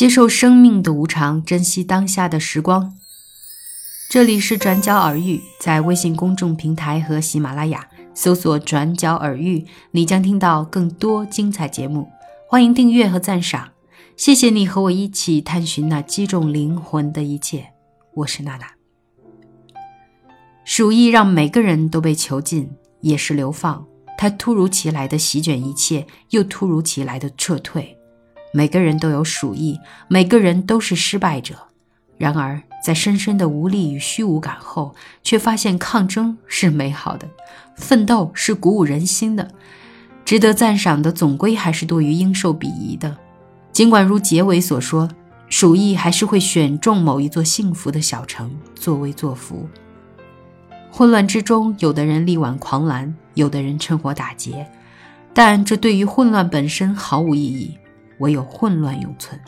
接受生命的无常，珍惜当下的时光。这里是转角耳语，在微信公众平台和喜马拉雅搜索“转角耳语”，你将听到更多精彩节目。欢迎订阅和赞赏，谢谢你和我一起探寻那击中灵魂的一切。我是娜娜。鼠疫让每个人都被囚禁，也是流放。它突如其来的席卷一切，又突如其来的撤退。每个人都有鼠疫，每个人都是失败者。然而，在深深的无力与虚无感后，却发现抗争是美好的，奋斗是鼓舞人心的。值得赞赏的，总归还是多于应受鄙夷的。尽管如结尾所说，鼠疫还是会选中某一座幸福的小城作威作福。混乱之中，有的人力挽狂澜，有的人趁火打劫，但这对于混乱本身毫无意义。唯有混乱永存。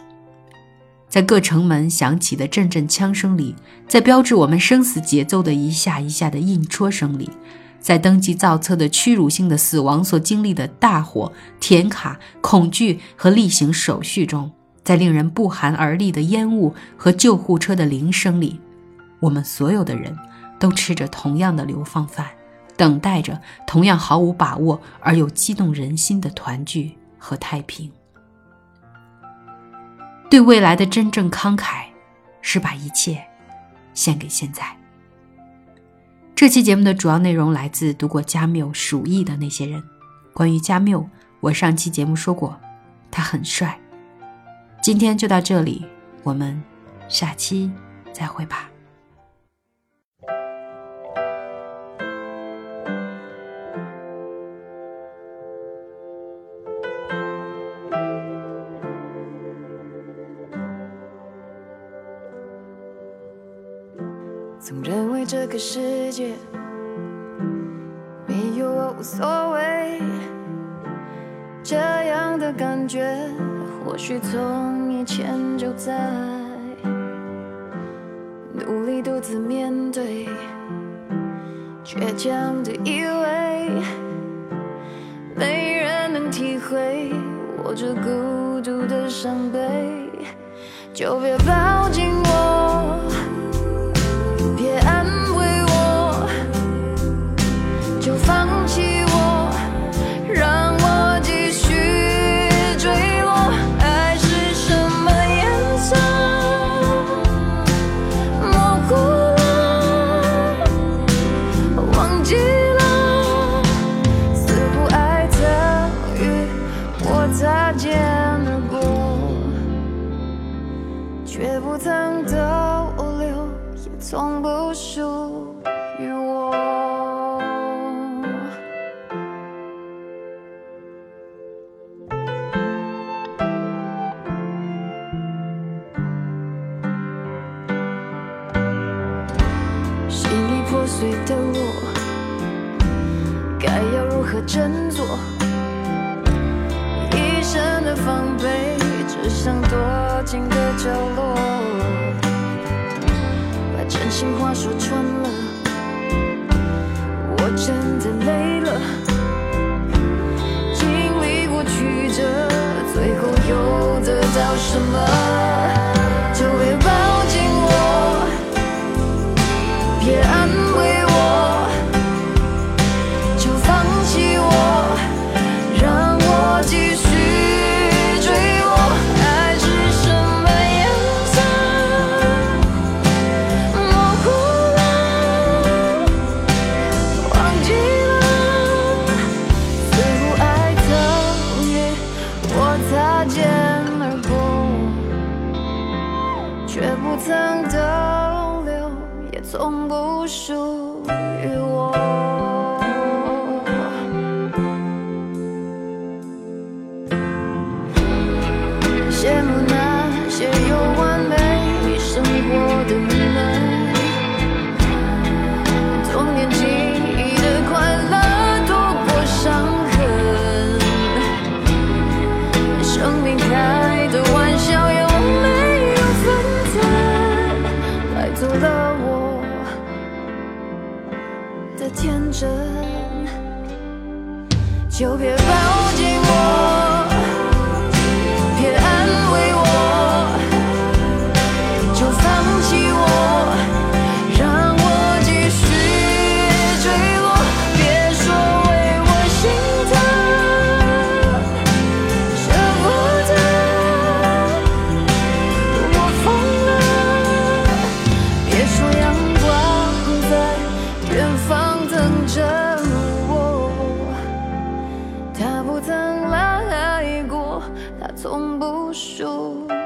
在各城门响起的阵阵枪声里，在标志我们生死节奏的一下一下的印戳声里，在登记造册的屈辱性的死亡所经历的大火、填卡、恐惧和例行手续中，在令人不寒而栗的烟雾和救护车的铃声里，我们所有的人都吃着同样的流放饭，等待着同样毫无把握而又激动人心的团聚和太平。对未来的真正慷慨，是把一切献给现在。这期节目的主要内容来自读过加缪《鼠疫》的那些人。关于加缪，我上期节目说过，他很帅。今天就到这里，我们下期再会吧。总认为这个世界没有我无所谓，这样的感觉或许从以前就在。努力独自面对，倔强的以为没人能体会我这孤独的伤悲，就别抱紧我。却不曾逗留，也从不属于我。心已破碎的我，该要如何振作？一身的防备，想躲进个角落。把真心话说穿了，我真的累了。经历过曲折，最后又得到什么？从不属于我。就别怪我树数。